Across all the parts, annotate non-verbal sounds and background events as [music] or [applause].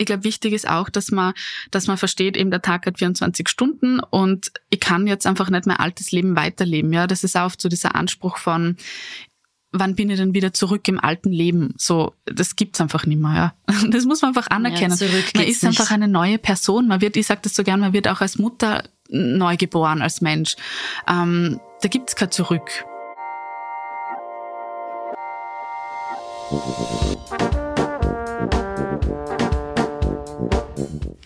ich glaube, wichtig ist auch, dass man, dass man versteht, eben der Tag hat 24 Stunden und ich kann jetzt einfach nicht mein altes Leben weiterleben. Ja, das ist auch oft so dieser Anspruch von, wann bin ich denn wieder zurück im alten Leben? So, das gibt's einfach nicht mehr. Ja. [laughs] Das muss man einfach anerkennen. Ja, man ist nicht. einfach eine neue Person. Man wird, ich sage das so gern, man wird auch als Mutter neu geboren, als Mensch. Ähm, da gibt's kein Zurück.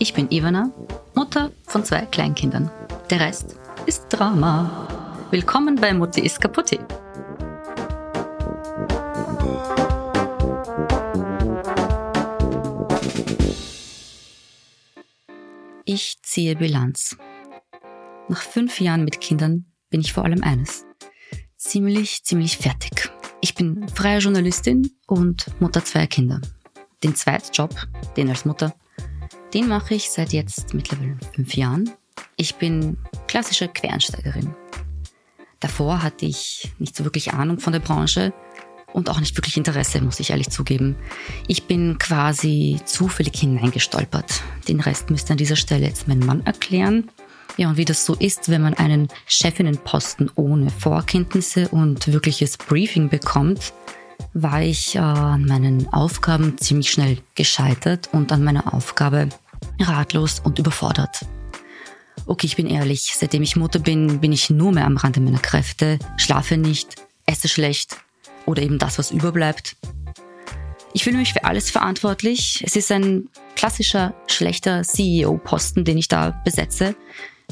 Ich bin Ivana, Mutter von zwei Kleinkindern. Der Rest ist Drama. Willkommen bei Mutti ist kaputti. Ich ziehe Bilanz. Nach fünf Jahren mit Kindern bin ich vor allem eines. Ziemlich, ziemlich fertig. Ich bin freie Journalistin und Mutter zweier Kinder. Den Zweitjob, den als Mutter, den mache ich seit jetzt mittlerweile fünf Jahren. Ich bin klassische Quereinsteigerin. Davor hatte ich nicht so wirklich Ahnung von der Branche und auch nicht wirklich Interesse, muss ich ehrlich zugeben. Ich bin quasi zufällig hineingestolpert. Den Rest müsste an dieser Stelle jetzt mein Mann erklären. Ja, und wie das so ist, wenn man einen Chefinnenposten ohne Vorkenntnisse und wirkliches Briefing bekommt, war ich äh, an meinen Aufgaben ziemlich schnell gescheitert und an meiner Aufgabe ratlos und überfordert. Okay, ich bin ehrlich, seitdem ich Mutter bin, bin ich nur mehr am Rande meiner Kräfte, schlafe nicht, esse schlecht oder eben das, was überbleibt. Ich fühle mich für alles verantwortlich. Es ist ein klassischer schlechter CEO-Posten, den ich da besetze,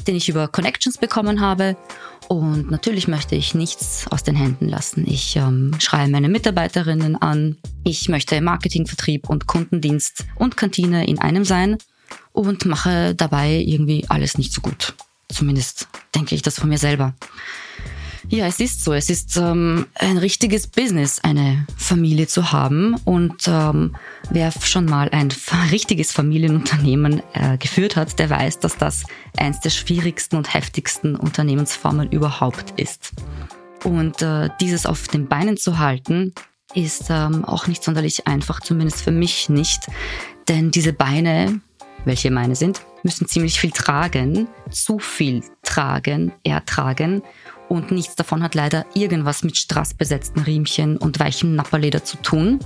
den ich über Connections bekommen habe und natürlich möchte ich nichts aus den Händen lassen. Ich ähm, schreie meine Mitarbeiterinnen an. Ich möchte Marketing, Vertrieb und Kundendienst und Kantine in einem sein und mache dabei irgendwie alles nicht so gut. Zumindest denke ich das von mir selber. Ja, es ist so. Es ist ähm, ein richtiges Business, eine Familie zu haben. Und ähm, wer schon mal ein [laughs] richtiges Familienunternehmen äh, geführt hat, der weiß, dass das eins der schwierigsten und heftigsten Unternehmensformen überhaupt ist. Und äh, dieses auf den Beinen zu halten, ist ähm, auch nicht sonderlich einfach, zumindest für mich nicht. Denn diese Beine, welche meine sind, müssen ziemlich viel tragen, zu viel tragen, ertragen und nichts davon hat leider irgendwas mit strassbesetzten Riemchen und weichem Napperleder zu tun.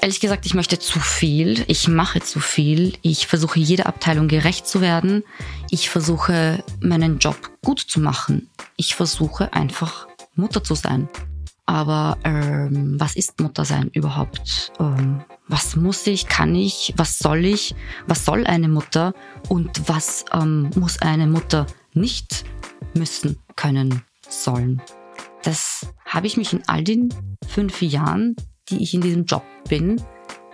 Ehrlich gesagt, ich möchte zu viel. Ich mache zu viel. Ich versuche jeder Abteilung gerecht zu werden. Ich versuche meinen Job gut zu machen. Ich versuche einfach Mutter zu sein. Aber ähm, was ist Mutter sein überhaupt? Ähm, was muss ich, kann ich, was soll ich, was soll eine Mutter und was ähm, muss eine Mutter nicht müssen können? Sollen. Das habe ich mich in all den fünf Jahren, die ich in diesem Job bin,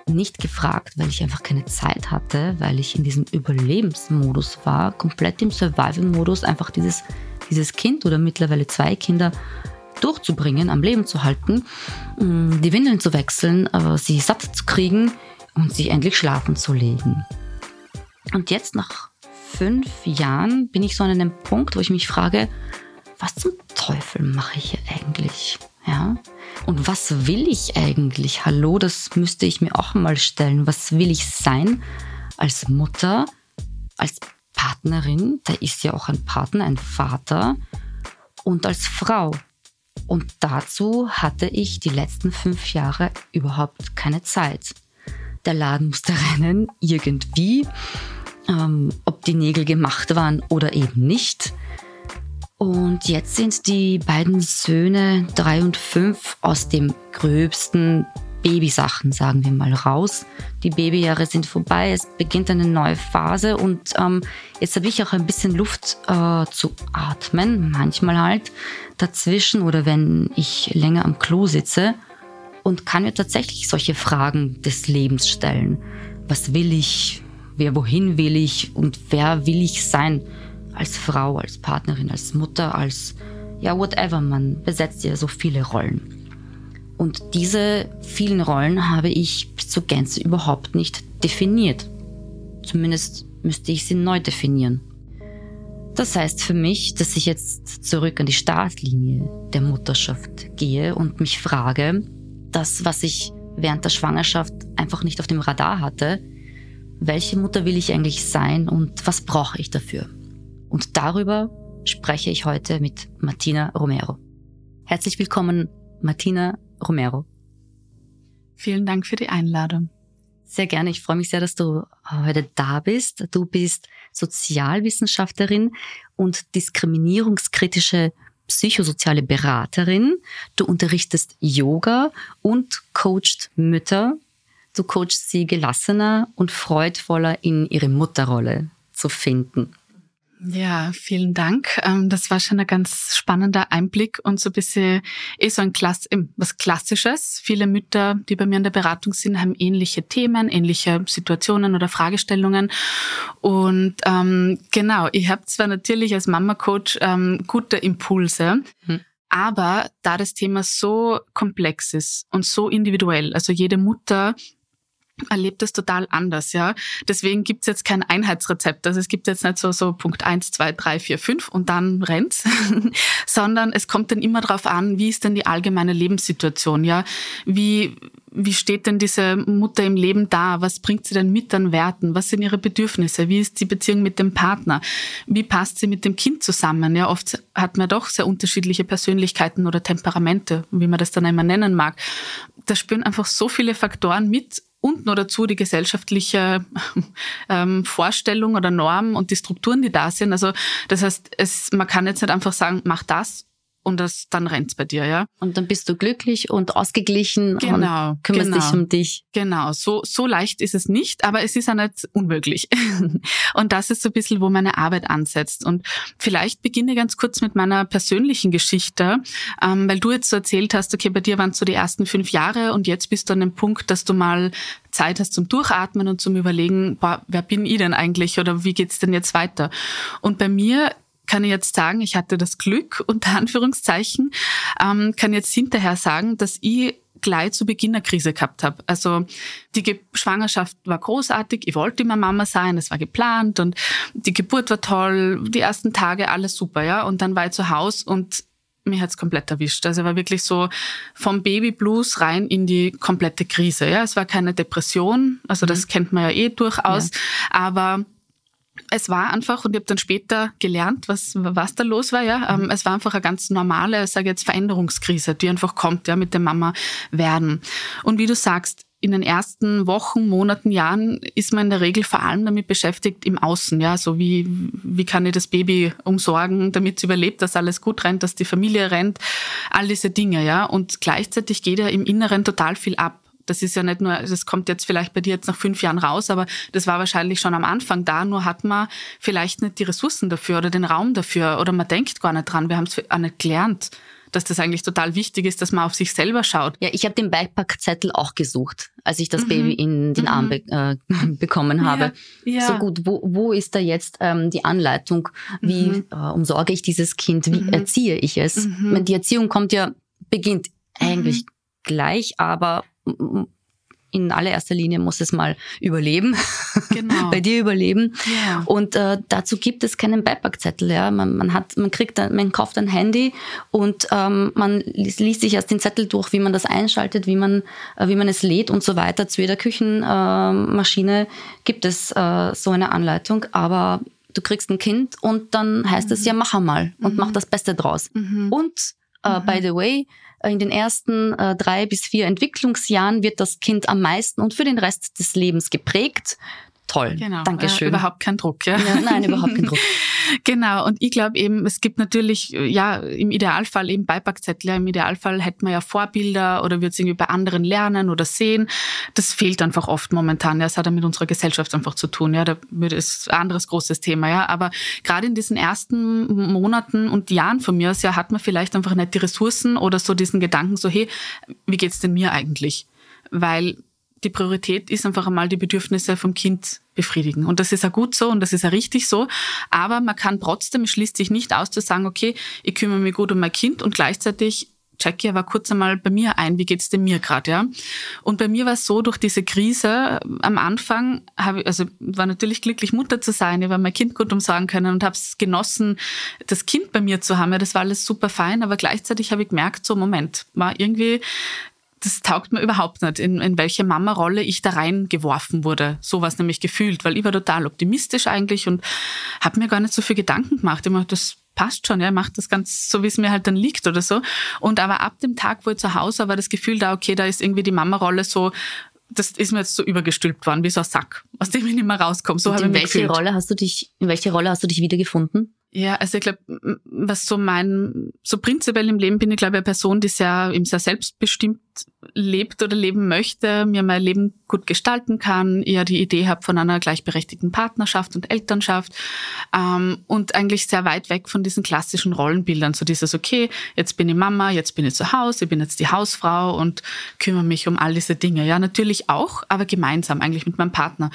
nicht gefragt, weil ich einfach keine Zeit hatte, weil ich in diesem Überlebensmodus war, komplett im Survival-Modus, einfach dieses, dieses Kind oder mittlerweile zwei Kinder durchzubringen, am Leben zu halten, mm, die Windeln zu wechseln, sie satt zu kriegen und sie endlich schlafen zu legen. Und jetzt nach fünf Jahren bin ich so an einem Punkt, wo ich mich frage, was zum Teufel mache ich hier eigentlich? Ja? Und was will ich eigentlich? Hallo, das müsste ich mir auch mal stellen. Was will ich sein als Mutter, als Partnerin? Da ist ja auch ein Partner, ein Vater und als Frau. Und dazu hatte ich die letzten fünf Jahre überhaupt keine Zeit. Der Laden musste [laughs] rennen, irgendwie. Ähm, ob die Nägel gemacht waren oder eben nicht. Und jetzt sind die beiden Söhne drei und fünf aus dem gröbsten Babysachen, sagen wir mal, raus. Die Babyjahre sind vorbei, es beginnt eine neue Phase und ähm, jetzt habe ich auch ein bisschen Luft äh, zu atmen, manchmal halt dazwischen oder wenn ich länger am Klo sitze und kann mir tatsächlich solche Fragen des Lebens stellen. was will ich, wer wohin will ich und wer will ich sein als Frau, als Partnerin, als Mutter, als ja, whatever, man besetzt ja so viele Rollen. Und diese vielen Rollen habe ich bis zur Gänze überhaupt nicht definiert. Zumindest müsste ich sie neu definieren. Das heißt für mich, dass ich jetzt zurück an die Startlinie der Mutterschaft gehe und mich frage, das, was ich während der Schwangerschaft einfach nicht auf dem Radar hatte, welche Mutter will ich eigentlich sein und was brauche ich dafür? Und darüber spreche ich heute mit Martina Romero. Herzlich willkommen, Martina Romero. Vielen Dank für die Einladung. Sehr gerne. Ich freue mich sehr, dass du heute da bist. Du bist Sozialwissenschaftlerin und diskriminierungskritische psychosoziale Beraterin. Du unterrichtest Yoga und coachst Mütter. Du coachst sie gelassener und freudvoller in ihre Mutterrolle zu finden. Ja, vielen Dank. Ähm, das war schon ein ganz spannender Einblick und so ein bisschen eh so ein Klass, was Klassisches. Viele Mütter, die bei mir in der Beratung sind, haben ähnliche Themen, ähnliche Situationen oder Fragestellungen. Und ähm, genau, ich habe zwar natürlich als Mama-Coach ähm, gute Impulse, hm. aber da das Thema so komplex ist und so individuell, also jede Mutter erlebt es total anders, ja. Deswegen gibt's jetzt kein Einheitsrezept. Also es gibt jetzt nicht so, so Punkt eins, zwei, drei, vier, fünf und dann rennt's, [laughs] sondern es kommt dann immer darauf an, wie ist denn die allgemeine Lebenssituation, ja. Wie, wie steht denn diese Mutter im Leben da? Was bringt sie denn mit an Werten? Was sind ihre Bedürfnisse? Wie ist die Beziehung mit dem Partner? Wie passt sie mit dem Kind zusammen? Ja, oft hat man doch sehr unterschiedliche Persönlichkeiten oder Temperamente, wie man das dann einmal nennen mag. Da spüren einfach so viele Faktoren mit und noch dazu die gesellschaftliche [laughs] ähm, Vorstellung oder Norm und die Strukturen, die da sind. Also das heißt, es, man kann jetzt nicht einfach sagen, mach das und das, dann rennt's bei dir, ja. Und dann bist du glücklich und ausgeglichen genau, und kümmerst genau, dich um dich. Genau, so, so leicht ist es nicht, aber es ist auch nicht unmöglich. [laughs] und das ist so ein bisschen, wo meine Arbeit ansetzt. Und vielleicht beginne ich ganz kurz mit meiner persönlichen Geschichte, ähm, weil du jetzt so erzählt hast, okay, bei dir waren es so die ersten fünf Jahre und jetzt bist du an dem Punkt, dass du mal Zeit hast zum Durchatmen und zum Überlegen, boah, wer bin ich denn eigentlich oder wie geht's denn jetzt weiter? Und bei mir kann ich jetzt sagen, ich hatte das Glück, [laughs] unter Anführungszeichen, ähm, kann jetzt hinterher sagen, dass ich gleich zu Beginn eine Krise gehabt habe. Also die Ge Schwangerschaft war großartig, ich wollte immer Mama sein, es war geplant und die Geburt war toll, die ersten Tage alles super, ja. Und dann war ich zu Hause und mich hat's komplett erwischt. Also war wirklich so vom Babyblues rein in die komplette Krise. Ja, es war keine Depression, also das mhm. kennt man ja eh durchaus, ja. aber es war einfach, und ich habe dann später gelernt, was, was da los war, ja. Mhm. Es war einfach eine ganz normale, ich sage jetzt, Veränderungskrise, die einfach kommt, ja, mit dem Mama werden. Und wie du sagst, in den ersten Wochen, Monaten, Jahren ist man in der Regel vor allem damit beschäftigt im Außen, ja, so wie, wie kann ich das Baby umsorgen, damit es überlebt, dass alles gut rennt, dass die Familie rennt, all diese Dinge, ja. Und gleichzeitig geht ja im Inneren total viel ab. Das ist ja nicht nur, das kommt jetzt vielleicht bei dir jetzt nach fünf Jahren raus, aber das war wahrscheinlich schon am Anfang da, nur hat man vielleicht nicht die Ressourcen dafür oder den Raum dafür oder man denkt gar nicht dran. Wir haben es auch nicht gelernt dass das eigentlich total wichtig ist, dass man auf sich selber schaut. Ja, ich habe den Beipackzettel auch gesucht, als ich das mhm. Baby in den mhm. Arm be äh, [laughs] bekommen habe. Ja, ja. So gut, wo, wo ist da jetzt ähm, die Anleitung? Wie mhm. äh, umsorge ich dieses Kind? Wie mhm. erziehe ich es? Mhm. Die Erziehung kommt ja, beginnt eigentlich mhm. gleich, aber in allererster Linie muss es mal überleben, genau. [laughs] bei dir überleben. Ja. Und äh, dazu gibt es keinen Beipackzettel. Ja? Man, man, hat, man, kriegt, man kauft ein Handy und ähm, man liest, liest sich erst den Zettel durch, wie man das einschaltet, wie man, äh, wie man es lädt und so weiter. Zu jeder Küchenmaschine äh, gibt es äh, so eine Anleitung, aber du kriegst ein Kind und dann heißt mhm. es ja, mach einmal und mhm. mach das Beste draus. Mhm. Und Uh, by the way, in den ersten äh, drei bis vier Entwicklungsjahren wird das Kind am meisten und für den Rest des Lebens geprägt. Toll. Genau. Dankeschön. Äh, überhaupt kein Druck, ja. ja nein, überhaupt kein Druck. [laughs] genau. Und ich glaube eben, es gibt natürlich, ja, im Idealfall eben Beipackzettel. Ja, Im Idealfall hätten wir ja Vorbilder oder wird es irgendwie bei anderen lernen oder sehen. Das fehlt einfach oft momentan. Ja, es hat ja mit unserer Gesellschaft einfach zu tun. Ja, da ist ein anderes großes Thema. Ja, aber gerade in diesen ersten Monaten und Jahren von mir aus, ja, hat man vielleicht einfach nicht die Ressourcen oder so diesen Gedanken so, hey, wie geht's denn mir eigentlich? Weil die Priorität ist einfach einmal die Bedürfnisse vom Kind befriedigen. Und das ist ja gut so und das ist ja richtig so. Aber man kann trotzdem, es schließt sich nicht aus zu sagen, okay, ich kümmere mich gut um mein Kind und gleichzeitig Jackie war kurz einmal bei mir ein, wie geht's denn mir gerade, ja? Und bei mir war es so, durch diese Krise am Anfang habe ich, also war natürlich glücklich, Mutter zu sein, ich habe mein Kind gut umsorgen können und habe es genossen, das Kind bei mir zu haben. Ja, das war alles super fein, aber gleichzeitig habe ich gemerkt, so Moment, war irgendwie das taugt mir überhaupt nicht, in, in welche Mama-Rolle ich da reingeworfen wurde. So was nämlich gefühlt, weil ich war total optimistisch eigentlich und habe mir gar nicht so viel Gedanken gemacht. Ich meine, das passt schon, ja, ich mache das ganz so, wie es mir halt dann liegt oder so. Und aber ab dem Tag, wo ich zu Hause war, war das Gefühl da, okay, da ist irgendwie die Mama-Rolle so das ist mir jetzt so übergestülpt worden, wie so ein Sack, aus dem ich nicht mehr rauskomme. So habe ich mich welche gefühlt. Rolle hast du dich, in welche Rolle hast du dich wiedergefunden? Ja, also ich glaube, was so mein, so prinzipiell im Leben bin ich, glaube ich, eine Person, die sehr, eben sehr selbstbestimmt lebt oder leben möchte, mir mein Leben gut gestalten kann, eher die Idee habe von einer gleichberechtigten Partnerschaft und Elternschaft ähm, und eigentlich sehr weit weg von diesen klassischen Rollenbildern. So dieses, okay, jetzt bin ich Mama, jetzt bin ich zu Hause, ich bin jetzt die Hausfrau und kümmere mich um all diese Dinge. Ja, natürlich auch, aber gemeinsam eigentlich mit meinem Partner.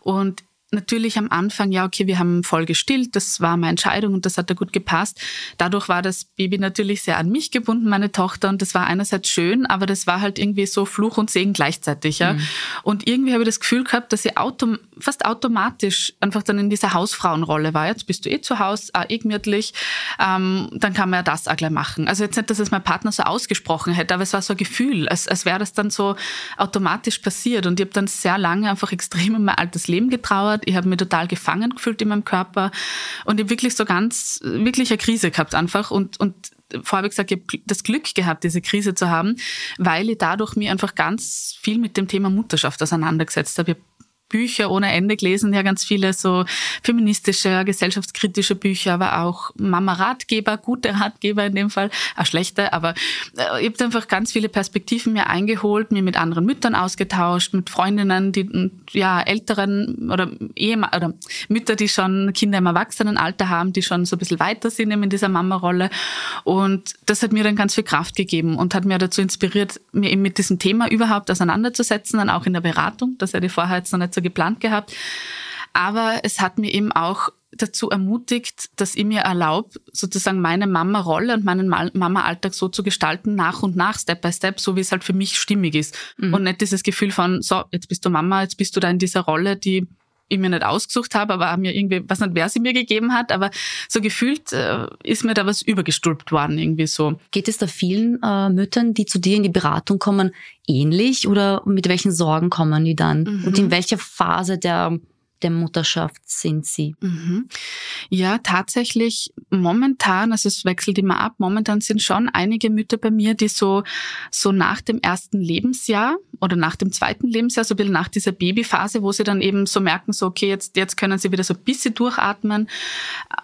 Und natürlich am Anfang, ja, okay, wir haben voll gestillt, das war meine Entscheidung und das hat da gut gepasst. Dadurch war das Baby natürlich sehr an mich gebunden, meine Tochter, und das war einerseits schön, aber das war halt irgendwie so Fluch und Segen gleichzeitig, ja. Mhm. Und irgendwie habe ich das Gefühl gehabt, dass ich autom fast automatisch einfach dann in dieser Hausfrauenrolle war. Jetzt bist du eh zu Hause, auch eh gemütlich, ähm, dann kann man ja das auch gleich machen. Also jetzt nicht, dass es mein Partner so ausgesprochen hätte, aber es war so ein Gefühl, als, als wäre das dann so automatisch passiert. Und ich habe dann sehr lange einfach extrem in mein altes Leben getrauert ich habe mich total gefangen gefühlt in meinem Körper und ich habe wirklich so ganz, wirklich eine Krise gehabt einfach und, und vorher habe ich gesagt, ich habe das Glück gehabt, diese Krise zu haben, weil ich dadurch mir einfach ganz viel mit dem Thema Mutterschaft auseinandergesetzt habe. Ich habe Bücher ohne Ende gelesen, ja ganz viele so feministische, gesellschaftskritische Bücher, aber auch Mama-Ratgeber, gute Ratgeber in dem Fall, auch schlechte, aber äh, ich habe einfach ganz viele Perspektiven mir eingeholt, mir mit anderen Müttern ausgetauscht, mit Freundinnen, die ja älteren oder Ehemann oder Mütter, die schon Kinder im Erwachsenenalter haben, die schon so ein bisschen weiter sind in dieser Mama-Rolle. Und das hat mir dann ganz viel Kraft gegeben und hat mir dazu inspiriert, mir eben mit diesem Thema überhaupt auseinanderzusetzen, dann auch in der Beratung, das hätte ich vorher jetzt noch nicht so geplant gehabt. Aber es hat mir eben auch dazu ermutigt, dass ich mir erlaube, sozusagen meine Mama-Rolle und meinen Mama-Alltag so zu gestalten, nach und nach, Step by Step, so wie es halt für mich stimmig ist. Mhm. Und nicht dieses Gefühl von, so, jetzt bist du Mama, jetzt bist du da in dieser Rolle, die ich mir nicht ausgesucht habe, aber mir irgendwie, was nicht, wer sie mir gegeben hat, aber so gefühlt äh, ist mir da was übergestülpt worden, irgendwie so. Geht es da vielen äh, Müttern, die zu dir in die Beratung kommen, ähnlich oder mit welchen Sorgen kommen die dann? Mhm. Und in welcher Phase der der Mutterschaft sind Sie? Mhm. Ja, tatsächlich momentan, also es wechselt immer ab, momentan sind schon einige Mütter bei mir, die so, so nach dem ersten Lebensjahr oder nach dem zweiten Lebensjahr, so ein bisschen nach dieser Babyphase, wo sie dann eben so merken, so okay, jetzt, jetzt können sie wieder so ein bisschen durchatmen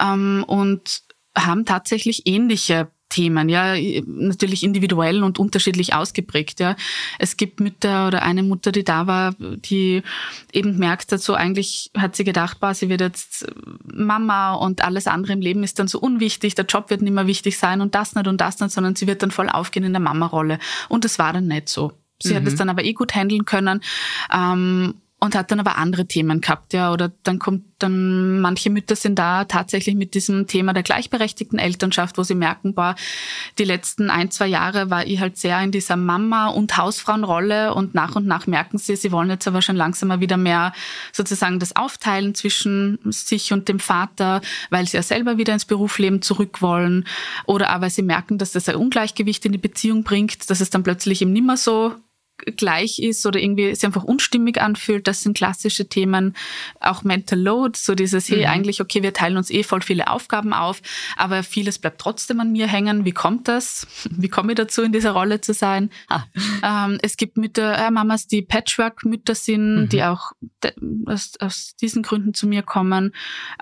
ähm, und haben tatsächlich ähnliche Themen, ja, natürlich individuell und unterschiedlich ausgeprägt, ja. Es gibt Mütter oder eine Mutter, die da war, die eben merkt dazu, eigentlich hat sie gedacht, boah, sie wird jetzt Mama und alles andere im Leben ist dann so unwichtig, der Job wird nicht mehr wichtig sein und das nicht und das nicht, sondern sie wird dann voll aufgehen in der Mama-Rolle. Und das war dann nicht so. Sie mhm. hat es dann aber eh gut handeln können. Ähm, und hat dann aber andere Themen gehabt, ja. Oder dann kommt dann, manche Mütter sind da tatsächlich mit diesem Thema der gleichberechtigten Elternschaft, wo sie merken, boah, die letzten ein, zwei Jahre war ich halt sehr in dieser Mama- und Hausfrauenrolle und nach und nach merken sie, sie wollen jetzt aber schon langsam mal wieder mehr sozusagen das Aufteilen zwischen sich und dem Vater, weil sie ja selber wieder ins Berufsleben zurück wollen. Oder aber sie merken, dass das ein Ungleichgewicht in die Beziehung bringt, dass es dann plötzlich eben nicht mehr so gleich ist oder irgendwie sich einfach unstimmig anfühlt. Das sind klassische Themen. Auch Mental Load, so dieses, hey, mhm. eigentlich, okay, wir teilen uns eh voll viele Aufgaben auf, aber vieles bleibt trotzdem an mir hängen. Wie kommt das? [laughs] Wie komme ich dazu, in dieser Rolle zu sein? Ah. Ähm, es gibt Mütter, äh, Mamas, die Patchwork-Mütter sind, mhm. die auch aus, aus, diesen Gründen zu mir kommen,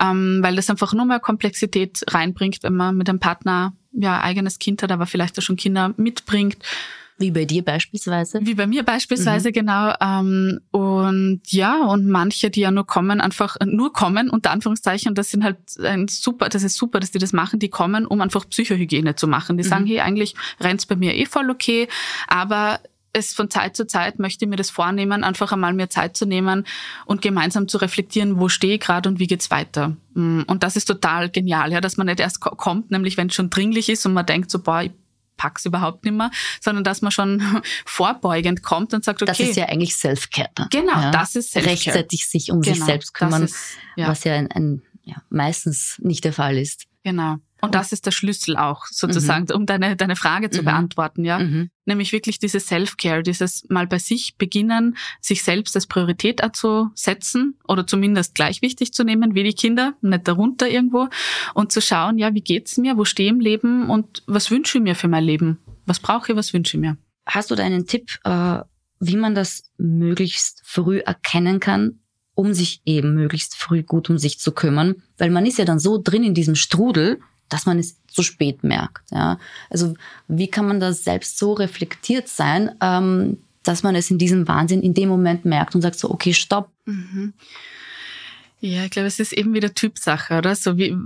ähm, weil das einfach nur mehr Komplexität reinbringt, wenn man mit einem Partner ja eigenes Kind hat, aber vielleicht auch schon Kinder mitbringt. Wie bei dir beispielsweise? Wie bei mir beispielsweise, mhm. genau. Ähm, und ja, und manche, die ja nur kommen, einfach nur kommen, unter Anführungszeichen, das sind halt ein super, das ist super, dass die das machen, die kommen, um einfach Psychohygiene zu machen. Die mhm. sagen, hey, eigentlich rennt's bei mir eh voll okay, aber es von Zeit zu Zeit möchte ich mir das vornehmen, einfach einmal mir Zeit zu nehmen und gemeinsam zu reflektieren, wo stehe ich gerade und wie geht's weiter. Mm, und das ist total genial, ja, dass man nicht erst kommt, nämlich wenn es schon dringlich ist und man denkt so, boah, ich pack's überhaupt nicht mehr, sondern dass man schon [laughs] vorbeugend kommt und sagt, okay. Das ist ja eigentlich Self-Care. Genau, ja, das ist Self-Care. Rechtzeitig sich um genau, sich selbst kümmern, ist, ja. was ja, ein, ein, ja meistens nicht der Fall ist. Genau. Und das ist der Schlüssel auch sozusagen, mhm. um deine, deine Frage zu mhm. beantworten, ja. Mhm. Nämlich wirklich dieses Self-Care, dieses mal bei sich beginnen, sich selbst als Priorität zu setzen oder zumindest gleich wichtig zu nehmen wie die Kinder, nicht darunter irgendwo und zu schauen, ja, wie geht's mir, wo stehe ich im Leben und was wünsche ich mir für mein Leben? Was brauche ich, was wünsche ich mir? Hast du da einen Tipp, äh, wie man das möglichst früh erkennen kann, um sich eben möglichst früh gut um sich zu kümmern? Weil man ist ja dann so drin in diesem Strudel, dass man es zu spät merkt. Ja? Also wie kann man da selbst so reflektiert sein, ähm, dass man es in diesem Wahnsinn in dem Moment merkt und sagt so, okay, stopp. Mhm. Ja, ich glaube, es ist eben wieder Typsache, oder? So wie,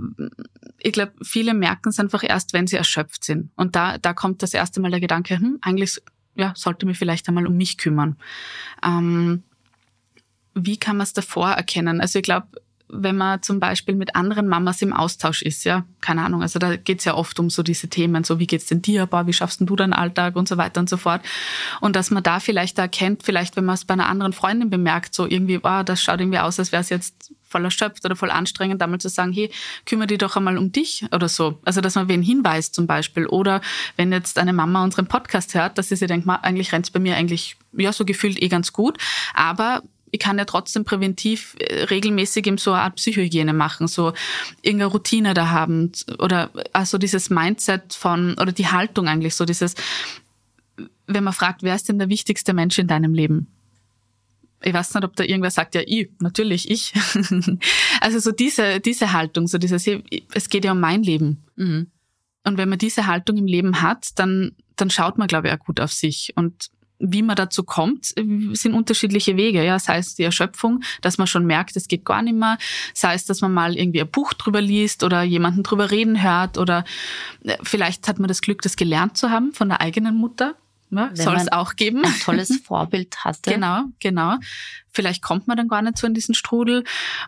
ich glaube, viele merken es einfach erst, wenn sie erschöpft sind. Und da, da kommt das erste Mal der Gedanke, hm, eigentlich, ja, sollte mich vielleicht einmal um mich kümmern. Ähm, wie kann man es davor erkennen? Also ich glaube, wenn man zum Beispiel mit anderen Mamas im Austausch ist, ja, keine Ahnung, also da geht's ja oft um so diese Themen, so wie geht's denn dir, boah, wie schaffst denn du deinen Alltag und so weiter und so fort. Und dass man da vielleicht erkennt, vielleicht wenn man es bei einer anderen Freundin bemerkt, so irgendwie, boah, das schaut irgendwie aus, als wäre es jetzt voll erschöpft oder voll anstrengend, da mal zu sagen, hey, kümmere dich doch einmal um dich oder so. Also, dass man wen hinweist zum Beispiel. Oder wenn jetzt eine Mama unseren Podcast hört, dass sie sich denkt, eigentlich rennt's bei mir eigentlich, ja, so gefühlt eh ganz gut. Aber ich kann ja trotzdem präventiv äh, regelmäßig eben so eine Art Psychohygiene machen, so irgendeine Routine da haben oder also dieses Mindset von oder die Haltung eigentlich so dieses, wenn man fragt, wer ist denn der wichtigste Mensch in deinem Leben? Ich weiß nicht, ob da irgendwer sagt, ja, ich, natürlich ich. [laughs] also so diese, diese Haltung, so dieses, es geht ja um mein Leben. Mhm. Und wenn man diese Haltung im Leben hat, dann, dann schaut man, glaube ich, auch gut auf sich. Und wie man dazu kommt, sind unterschiedliche Wege. Ja, sei es die Erschöpfung, dass man schon merkt, es geht gar nicht mehr. Sei es, dass man mal irgendwie ein Buch drüber liest oder jemanden drüber reden hört oder äh, vielleicht hat man das Glück, das gelernt zu haben von der eigenen Mutter. Ja, soll es auch geben. Ein tolles [laughs] Vorbild hatte. Genau, genau. Vielleicht kommt man dann gar nicht so in diesen Strudel.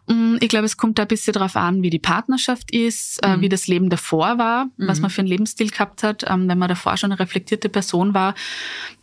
Mm, ich glaube, es kommt da ein bisschen darauf an, wie die Partnerschaft ist, äh, mhm. wie das Leben davor war, mhm. was man für einen Lebensstil gehabt hat, ähm, wenn man davor schon eine reflektierte Person war.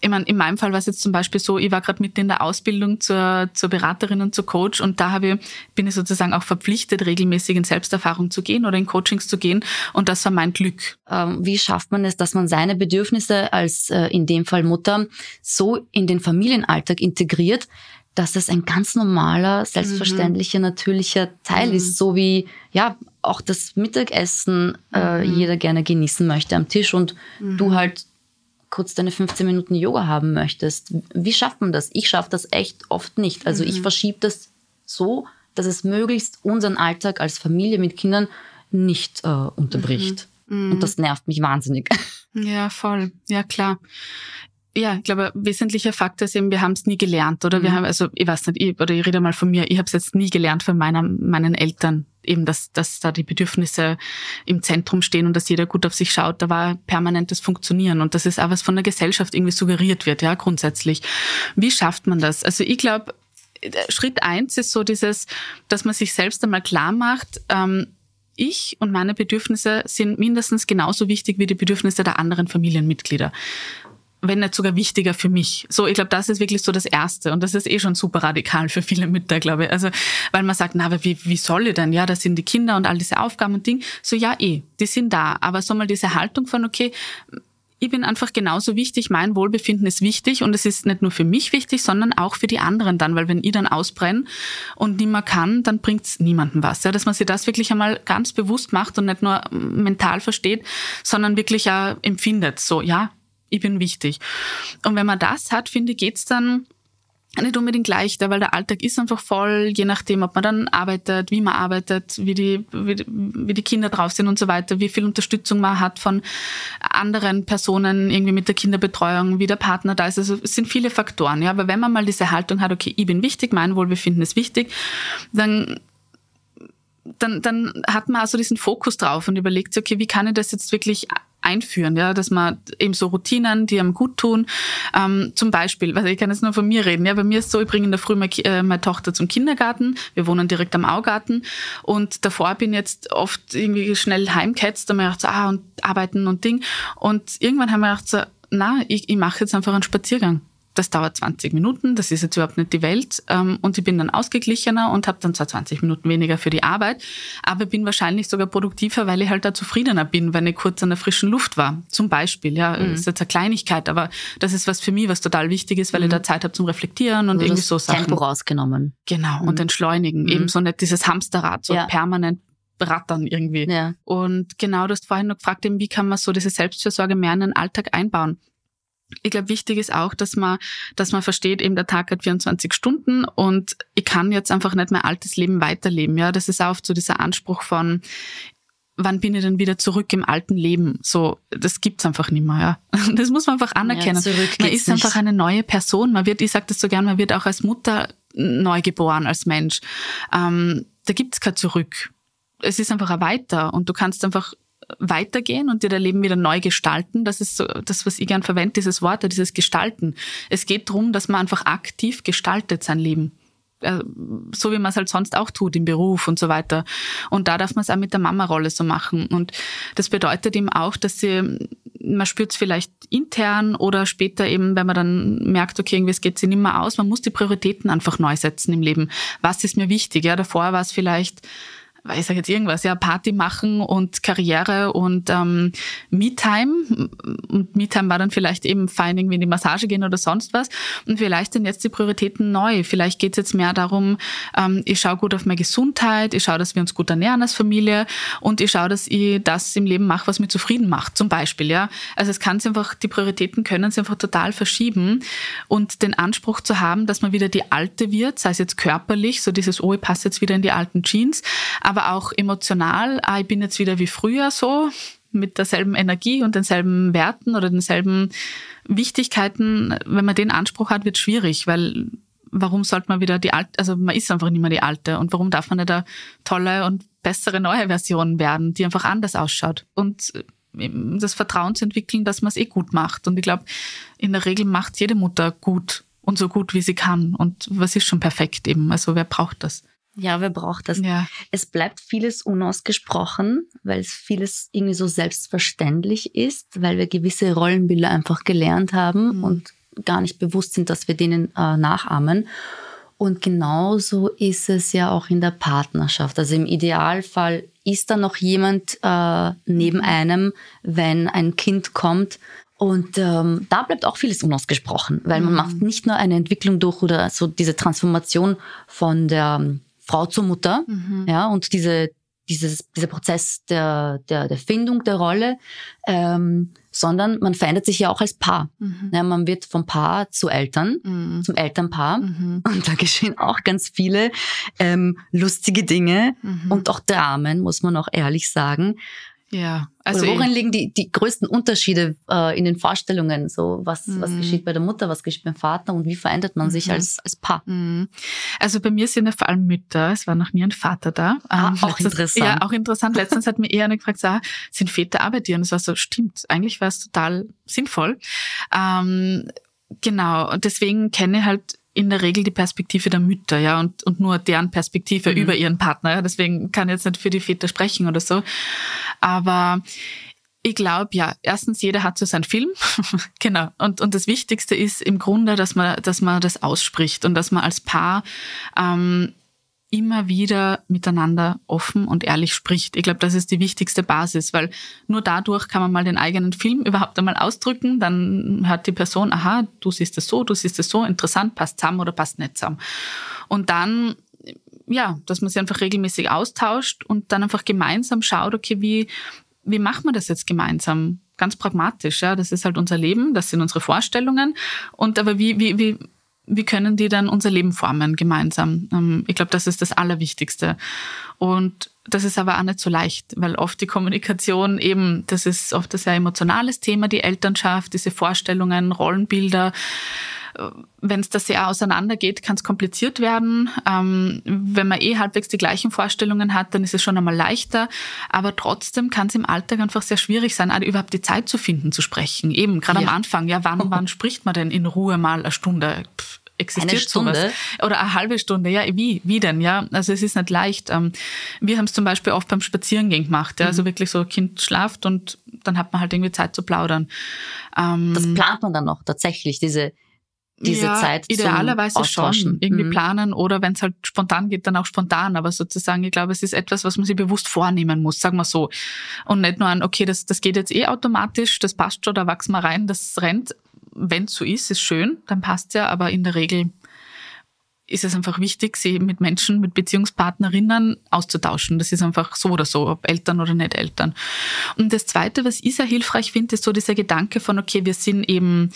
Ich meine, in meinem Fall war es jetzt zum Beispiel so, ich war gerade mitten in der Ausbildung zur, zur Beraterin und zur Coach und da habe ich, bin ich sozusagen auch verpflichtet, regelmäßig in Selbsterfahrung zu gehen oder in Coachings zu gehen und das war mein Glück. Ähm, wie schafft man es, dass man seine Bedürfnisse als äh, in dem Fall Mutter so in den Familienalltag integriert, dass es ein ganz normaler, selbstverständlicher, mhm. natürlicher Teil mhm. ist, so wie ja auch das Mittagessen äh, mhm. jeder gerne genießen möchte am Tisch und mhm. du halt kurz deine 15 Minuten Yoga haben möchtest. Wie schafft man das? Ich schaffe das echt oft nicht. Also ich mhm. verschiebe das so, dass es möglichst unseren Alltag als Familie mit Kindern nicht äh, unterbricht. Mhm. Und das nervt mich wahnsinnig. [laughs] Ja, voll. Ja, klar ja, ich glaube, wesentlicher Faktor ist eben, wir haben es nie gelernt, oder? Mhm. Wir haben, also ich weiß nicht, ich, oder ich rede mal von mir, ich habe es jetzt nie gelernt von meiner, meinen Eltern, eben, dass, dass da die Bedürfnisse im Zentrum stehen und dass jeder gut auf sich schaut. Da war permanentes Funktionieren und das ist auch was von der Gesellschaft irgendwie suggeriert wird, ja, grundsätzlich. Wie schafft man das? Also ich glaube, Schritt eins ist so dieses, dass man sich selbst einmal klar macht, ähm, ich und meine Bedürfnisse sind mindestens genauso wichtig wie die Bedürfnisse der anderen Familienmitglieder wenn nicht sogar wichtiger für mich. So, ich glaube, das ist wirklich so das Erste. Und das ist eh schon super radikal für viele Mütter, glaube ich. Also, weil man sagt, na, aber wie, wie soll ich denn? Ja, das sind die Kinder und all diese Aufgaben und Dinge. So, ja, eh, die sind da. Aber so mal diese Haltung von, okay, ich bin einfach genauso wichtig, mein Wohlbefinden ist wichtig und es ist nicht nur für mich wichtig, sondern auch für die anderen dann, weil wenn ich dann ausbrenne und nicht mehr kann, dann bringt's niemandem was. Ja, dass man sich das wirklich einmal ganz bewusst macht und nicht nur mental versteht, sondern wirklich auch empfindet. So, ja, ich bin wichtig. Und wenn man das hat, finde ich, geht's dann nicht unbedingt leichter, weil der Alltag ist einfach voll, je nachdem, ob man dann arbeitet, wie man arbeitet, wie die, wie, wie die Kinder drauf sind und so weiter, wie viel Unterstützung man hat von anderen Personen, irgendwie mit der Kinderbetreuung, wie der Partner da ist. Also es sind viele Faktoren, ja. Aber wenn man mal diese Haltung hat, okay, ich bin wichtig, mein Wohlbefinden ist wichtig, dann dann, dann hat man also diesen Fokus drauf und überlegt okay, wie kann ich das jetzt wirklich einführen, ja, dass man eben so Routinen, die einem gut tun, ähm, zum Beispiel, also ich kann jetzt nur von mir reden, ja, bei mir ist so, ich bringe in der Früh meine, äh, meine Tochter zum Kindergarten, wir wohnen direkt am Augarten. Und davor bin ich jetzt oft irgendwie schnell heimgehetzt, da ich gedacht, so, ah, und arbeiten und Ding. Und irgendwann haben wir gedacht, so, na, ich, ich mache jetzt einfach einen Spaziergang das dauert 20 Minuten, das ist jetzt überhaupt nicht die Welt. Ähm, und ich bin dann ausgeglichener und habe dann zwar 20 Minuten weniger für die Arbeit, aber bin wahrscheinlich sogar produktiver, weil ich halt da zufriedener bin, wenn ich kurz an der frischen Luft war. Zum Beispiel, ja, mhm. ist jetzt eine Kleinigkeit, aber das ist was für mich, was total wichtig ist, weil mhm. ich da Zeit habe zum Reflektieren und also irgendwie so Sachen. Tempo rausgenommen. Genau, mhm. und entschleunigen. Mhm. Eben so nicht dieses Hamsterrad, so ja. permanent rattern irgendwie. Ja. Und genau, du hast vorhin noch gefragt, eben, wie kann man so diese Selbstfürsorge mehr in den Alltag einbauen? Ich glaube, wichtig ist auch, dass man, dass man versteht, eben der Tag hat 24 Stunden und ich kann jetzt einfach nicht mein altes Leben weiterleben. Ja, das ist auch oft so dieser Anspruch von, wann bin ich denn wieder zurück im alten Leben? So, das gibt's einfach nicht mehr. Ja. [laughs] Das muss man einfach anerkennen. Ja, man ist nicht. einfach eine neue Person. Man wird, ich sage das so gern, man wird auch als Mutter neu geboren, als Mensch. Ähm, da gibt's kein Zurück. Es ist einfach ein Weiter und du kannst einfach weitergehen und dir dein Leben wieder neu gestalten. Das ist so das, was ich gern verwende, dieses Wort, dieses Gestalten. Es geht darum, dass man einfach aktiv gestaltet sein Leben. Äh, so wie man es halt sonst auch tut im Beruf und so weiter. Und da darf man es auch mit der Mama-Rolle so machen. Und das bedeutet eben auch, dass sie, man spürt es vielleicht intern oder später eben, wenn man dann merkt, okay, irgendwie es geht sich nicht mehr aus, man muss die Prioritäten einfach neu setzen im Leben. Was ist mir wichtig? Ja, davor war es vielleicht ich sage jetzt irgendwas, ja, Party machen und Karriere und ähm, Me-Time. Und Me-Time war dann vielleicht eben fein irgendwie in die Massage gehen oder sonst was. Und vielleicht sind jetzt die Prioritäten neu. Vielleicht geht es jetzt mehr darum, ähm, ich schaue gut auf meine Gesundheit, ich schaue, dass wir uns gut ernähren als Familie und ich schaue, dass ich das im Leben mache, was mich zufrieden macht, zum Beispiel. Ja, Also es kann einfach, die Prioritäten können sich einfach total verschieben und den Anspruch zu haben, dass man wieder die Alte wird, sei es jetzt körperlich, so dieses, oh, ich passe jetzt wieder in die alten Jeans, aber auch emotional, ah, ich bin jetzt wieder wie früher so, mit derselben Energie und denselben Werten oder denselben Wichtigkeiten. Wenn man den Anspruch hat, wird schwierig, weil warum sollte man wieder die alte, also man ist einfach nicht mehr die alte und warum darf man nicht eine tolle und bessere neue Version werden, die einfach anders ausschaut und das Vertrauen zu entwickeln, dass man es eh gut macht. Und ich glaube, in der Regel macht jede Mutter gut und so gut, wie sie kann. Und was ist schon perfekt eben? Also wer braucht das? Ja, wer braucht das? Ja. Es bleibt vieles unausgesprochen, weil es vieles irgendwie so selbstverständlich ist, weil wir gewisse Rollenbilder einfach gelernt haben mhm. und gar nicht bewusst sind, dass wir denen äh, nachahmen. Und genauso ist es ja auch in der Partnerschaft. Also im Idealfall ist da noch jemand äh, neben mhm. einem, wenn ein Kind kommt. Und ähm, da bleibt auch vieles unausgesprochen, weil man mhm. macht nicht nur eine Entwicklung durch oder so diese Transformation von der Frau zur Mutter, mhm. ja, und diese, dieses, dieser Prozess der, der, der Findung der Rolle, ähm, sondern man verändert sich ja auch als Paar. Mhm. Ja, man wird vom Paar zu Eltern, mhm. zum Elternpaar. Mhm. Und da geschehen auch ganz viele ähm, lustige Dinge mhm. und auch Dramen, muss man auch ehrlich sagen. Ja, also Oder worin liegen die, die größten Unterschiede äh, in den Vorstellungen? So, was, mhm. was geschieht bei der Mutter, was geschieht beim Vater und wie verändert man sich mhm. als, als Paar? Mhm. Also bei mir sind ja vor allem Mütter, es war noch nie ein Vater da. Ah, ähm, auch letztens, interessant. Ja, auch interessant. Letztens hat mir eher eine gefragt, ah, sind Väter arbeiten? Und es war so, stimmt, eigentlich war es total sinnvoll. Ähm, genau, und deswegen kenne ich halt in der Regel die Perspektive der Mütter, ja, und, und nur deren Perspektive mhm. über ihren Partner. Ja. Deswegen kann ich jetzt nicht für die Väter sprechen oder so. Aber ich glaube, ja, erstens, jeder hat so seinen Film. [laughs] genau. Und, und das Wichtigste ist im Grunde, dass man, dass man das ausspricht und dass man als Paar ähm, immer wieder miteinander offen und ehrlich spricht. Ich glaube, das ist die wichtigste Basis, weil nur dadurch kann man mal den eigenen Film überhaupt einmal ausdrücken. Dann hört die Person, aha, du siehst es so, du siehst es so, interessant, passt zusammen oder passt nicht zusammen. Und dann, ja, dass man sich einfach regelmäßig austauscht und dann einfach gemeinsam schaut, okay, wie, wie machen wir das jetzt gemeinsam? Ganz pragmatisch, ja. Das ist halt unser Leben, das sind unsere Vorstellungen. Und aber wie, wie, wie, wie können die dann unser Leben formen gemeinsam? Ähm, ich glaube, das ist das Allerwichtigste. Und das ist aber auch nicht so leicht, weil oft die Kommunikation eben, das ist oft ein sehr emotionales Thema, die Elternschaft, diese Vorstellungen, Rollenbilder, wenn es da sehr auseinandergeht, kann es kompliziert werden. Ähm, wenn man eh halbwegs die gleichen Vorstellungen hat, dann ist es schon einmal leichter. Aber trotzdem kann es im Alltag einfach sehr schwierig sein, überhaupt die Zeit zu finden, zu sprechen. Eben, gerade ja. am Anfang, ja, wann, wann spricht man denn in Ruhe mal eine Stunde? Pff, existiert eine Stunde? sowas? Oder eine halbe Stunde, ja, wie, wie denn, ja? Also es ist nicht leicht. Ähm, wir haben es zum Beispiel oft beim Spazierengehen gemacht, ja? also mhm. wirklich so, Kind schlaft und dann hat man halt irgendwie Zeit zu plaudern. Ähm, das plant man dann noch tatsächlich, diese diese ja, Zeit idealerweise schon irgendwie mhm. planen oder wenn es halt spontan geht, dann auch spontan. Aber sozusagen, ich glaube, es ist etwas, was man sich bewusst vornehmen muss, sagen wir so. Und nicht nur an, okay, das, das geht jetzt eh automatisch, das passt schon, da wachsen wir rein, das rennt. Wenn es so ist, ist schön, dann passt ja, aber in der Regel ist es einfach wichtig, sie mit Menschen, mit Beziehungspartnerinnen auszutauschen. Das ist einfach so oder so, ob Eltern oder nicht Eltern. Und das Zweite, was ich sehr hilfreich finde, ist so dieser Gedanke von, okay, wir sind eben,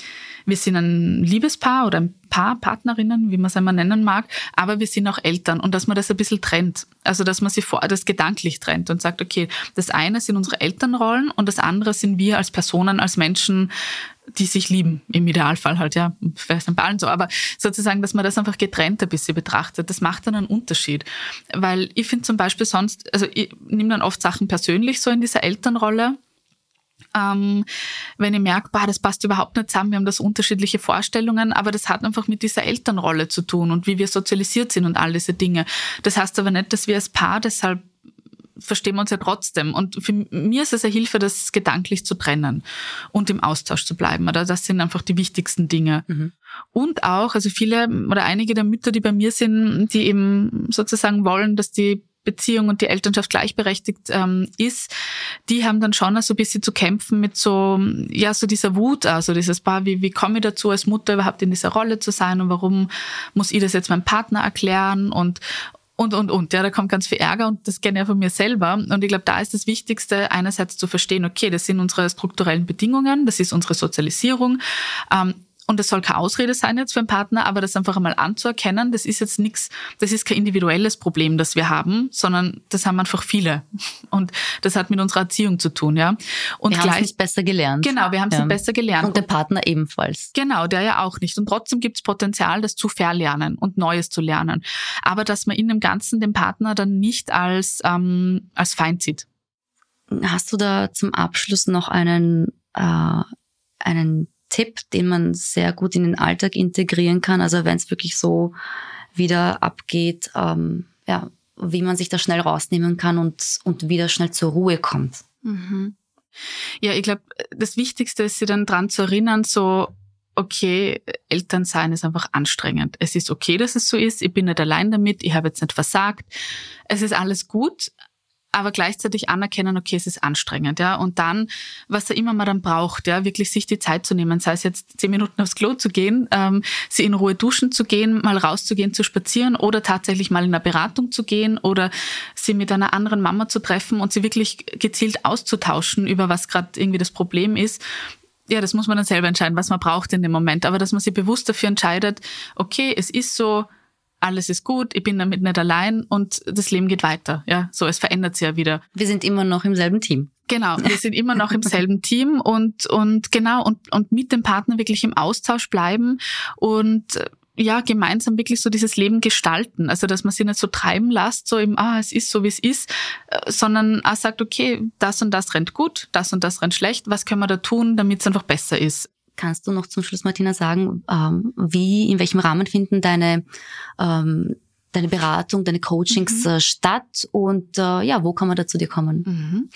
wir sind ein Liebespaar oder ein Paar, Partnerinnen, wie man es einmal nennen mag, aber wir sind auch Eltern und dass man das ein bisschen trennt. Also, dass man sich vor, das gedanklich trennt und sagt, okay, das eine sind unsere Elternrollen und das andere sind wir als Personen, als Menschen, die sich lieben, im Idealfall halt, ja, vielleicht bei allen so, aber sozusagen, dass man das einfach getrennt ein bisschen betrachtet, das macht dann einen Unterschied. Weil ich finde zum Beispiel sonst, also ich nehme dann oft Sachen persönlich so in dieser Elternrolle, ähm, wenn ich merke, bah, das passt überhaupt nicht zusammen, wir haben das unterschiedliche Vorstellungen, aber das hat einfach mit dieser Elternrolle zu tun und wie wir sozialisiert sind und all diese Dinge. Das heißt aber nicht, dass wir als Paar deshalb verstehen wir uns ja trotzdem. Und für mir ist es eine Hilfe, das gedanklich zu trennen und im Austausch zu bleiben. Oder das sind einfach die wichtigsten Dinge. Mhm. Und auch, also viele oder einige der Mütter, die bei mir sind, die eben sozusagen wollen, dass die Beziehung und die Elternschaft gleichberechtigt ähm, ist, die haben dann schon so ein bisschen zu kämpfen mit so, ja, so dieser Wut, also dieses, bah, wie, wie komme ich dazu, als Mutter überhaupt in dieser Rolle zu sein und warum muss ich das jetzt meinem Partner erklären und, und, und, und. Ja, da kommt ganz viel Ärger und das kenne ich von mir selber. Und ich glaube, da ist das Wichtigste, einerseits zu verstehen, okay, das sind unsere strukturellen Bedingungen, das ist unsere Sozialisierung. Ähm, und das soll keine Ausrede sein jetzt für einen Partner, aber das einfach einmal anzuerkennen, das ist jetzt nichts, das ist kein individuelles Problem, das wir haben, sondern das haben einfach viele. Und das hat mit unserer Erziehung zu tun, ja. Und wir haben es nicht besser gelernt. Genau, wir haben es ja. nicht besser gelernt. Und der Partner ebenfalls. Genau, der ja auch nicht. Und trotzdem gibt es Potenzial, das zu verlernen und Neues zu lernen. Aber dass man in dem Ganzen den Partner dann nicht als, ähm, als Feind sieht. Hast du da zum Abschluss noch einen, äh, einen Tipp, den man sehr gut in den Alltag integrieren kann. Also wenn es wirklich so wieder abgeht, ähm, ja, wie man sich da schnell rausnehmen kann und, und wieder schnell zur Ruhe kommt. Mhm. Ja, ich glaube, das Wichtigste ist, sie dann dran zu erinnern, so, okay, Elternsein ist einfach anstrengend. Es ist okay, dass es so ist. Ich bin nicht allein damit. Ich habe jetzt nicht versagt. Es ist alles gut aber gleichzeitig anerkennen, okay, es ist anstrengend, ja. Und dann, was er immer mal dann braucht, ja, wirklich sich die Zeit zu nehmen, sei es jetzt zehn Minuten aufs Klo zu gehen, ähm, sie in Ruhe duschen zu gehen, mal rauszugehen, zu spazieren oder tatsächlich mal in eine Beratung zu gehen oder sie mit einer anderen Mama zu treffen und sie wirklich gezielt auszutauschen über was gerade irgendwie das Problem ist. Ja, das muss man dann selber entscheiden, was man braucht in dem Moment. Aber dass man sich bewusst dafür entscheidet, okay, es ist so, alles ist gut, ich bin damit nicht allein und das Leben geht weiter. Ja, so, es verändert sich ja wieder. Wir sind immer noch im selben Team. Genau, wir sind immer noch im selben [laughs] Team und, und genau, und, und mit dem Partner wirklich im Austausch bleiben und ja, gemeinsam wirklich so dieses Leben gestalten. Also, dass man sich nicht so treiben lässt, so im, ah, es ist so, wie es ist, äh, sondern auch sagt, okay, das und das rennt gut, das und das rennt schlecht, was können wir da tun, damit es einfach besser ist? Kannst du noch zum Schluss, Martina, sagen, ähm, wie, in welchem Rahmen finden deine ähm, deine Beratung, deine Coachings mhm. Äh, statt und äh, ja, wo kann man da zu dir kommen? Mhm.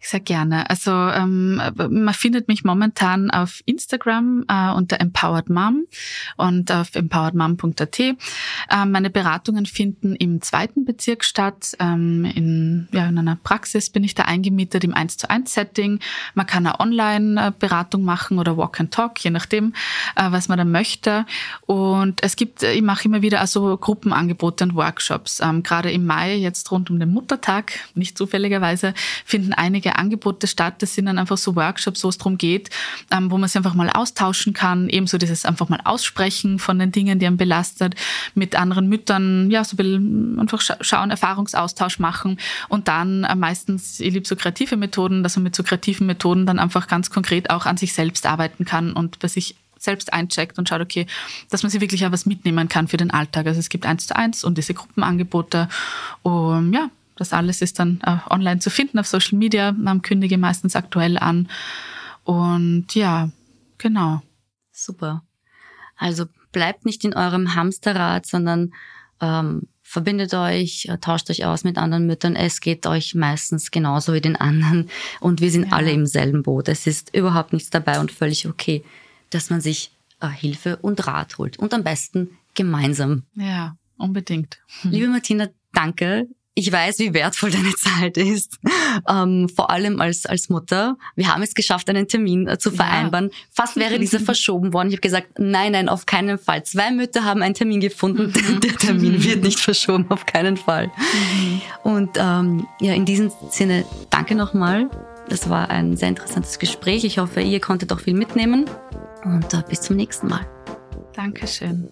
Sehr gerne. Also ähm, man findet mich momentan auf Instagram äh, unter Empowered Mom und auf empoweredmom.at. Äh, meine Beratungen finden im zweiten Bezirk statt. Ähm, in, ja, in einer Praxis bin ich da eingemietet im 1 zu 1 Setting. Man kann eine Online-Beratung machen oder Walk and Talk, je nachdem, äh, was man da möchte. Und es gibt, ich mache immer wieder also Gruppenangebote Angebote und Workshops. Ähm, gerade im Mai, jetzt rund um den Muttertag, nicht zufälligerweise, finden einige Angebote statt. Das sind dann einfach so Workshops, wo es darum geht, ähm, wo man sich einfach mal austauschen kann. Ebenso dieses einfach mal aussprechen von den Dingen, die einen belastet, mit anderen Müttern, ja, so ein bisschen einfach schauen, Erfahrungsaustausch machen und dann äh, meistens, ich liebe so kreative Methoden, dass man mit so kreativen Methoden dann einfach ganz konkret auch an sich selbst arbeiten kann und bei sich selbst eincheckt und schaut, okay, dass man sich wirklich auch was mitnehmen kann für den Alltag. Also es gibt eins zu eins und diese Gruppenangebote. Und ja, das alles ist dann äh, online zu finden auf Social Media. Man kündige meistens aktuell an. Und ja, genau. Super. Also bleibt nicht in eurem Hamsterrad, sondern ähm, verbindet euch, äh, tauscht euch aus mit anderen Müttern. Es geht euch meistens genauso wie den anderen. Und wir sind ja. alle im selben Boot. Es ist überhaupt nichts dabei und völlig okay, dass man sich äh, Hilfe und Rat holt. Und am besten gemeinsam. Ja, unbedingt. [laughs] Liebe Martina, danke ich weiß, wie wertvoll deine Zeit ist, ähm, vor allem als, als Mutter. Wir haben es geschafft, einen Termin äh, zu vereinbaren. Ja. Fast wäre dieser verschoben worden. Ich habe gesagt, nein, nein, auf keinen Fall. Zwei Mütter haben einen Termin gefunden. Mhm. [laughs] Der Termin wird nicht verschoben, auf keinen Fall. Mhm. Und ähm, ja, in diesem Sinne, danke nochmal. Das war ein sehr interessantes Gespräch. Ich hoffe, ihr konntet auch viel mitnehmen. Und äh, bis zum nächsten Mal. Dankeschön.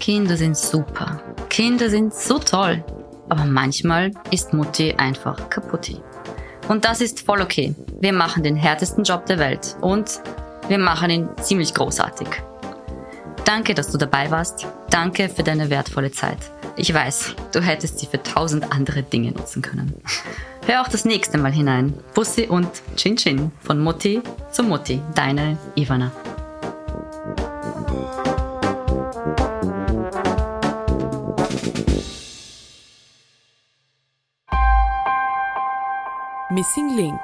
Kinder sind super. Kinder sind so toll. Aber manchmal ist Mutti einfach kaputti. Und das ist voll okay. Wir machen den härtesten Job der Welt und wir machen ihn ziemlich großartig. Danke, dass du dabei warst. Danke für deine wertvolle Zeit. Ich weiß, du hättest sie für tausend andere Dinge nutzen können. Hör auch das nächste Mal hinein. Bussi und Chin Chin von Mutti zu Mutti. Deine Ivana. Missing Link